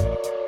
you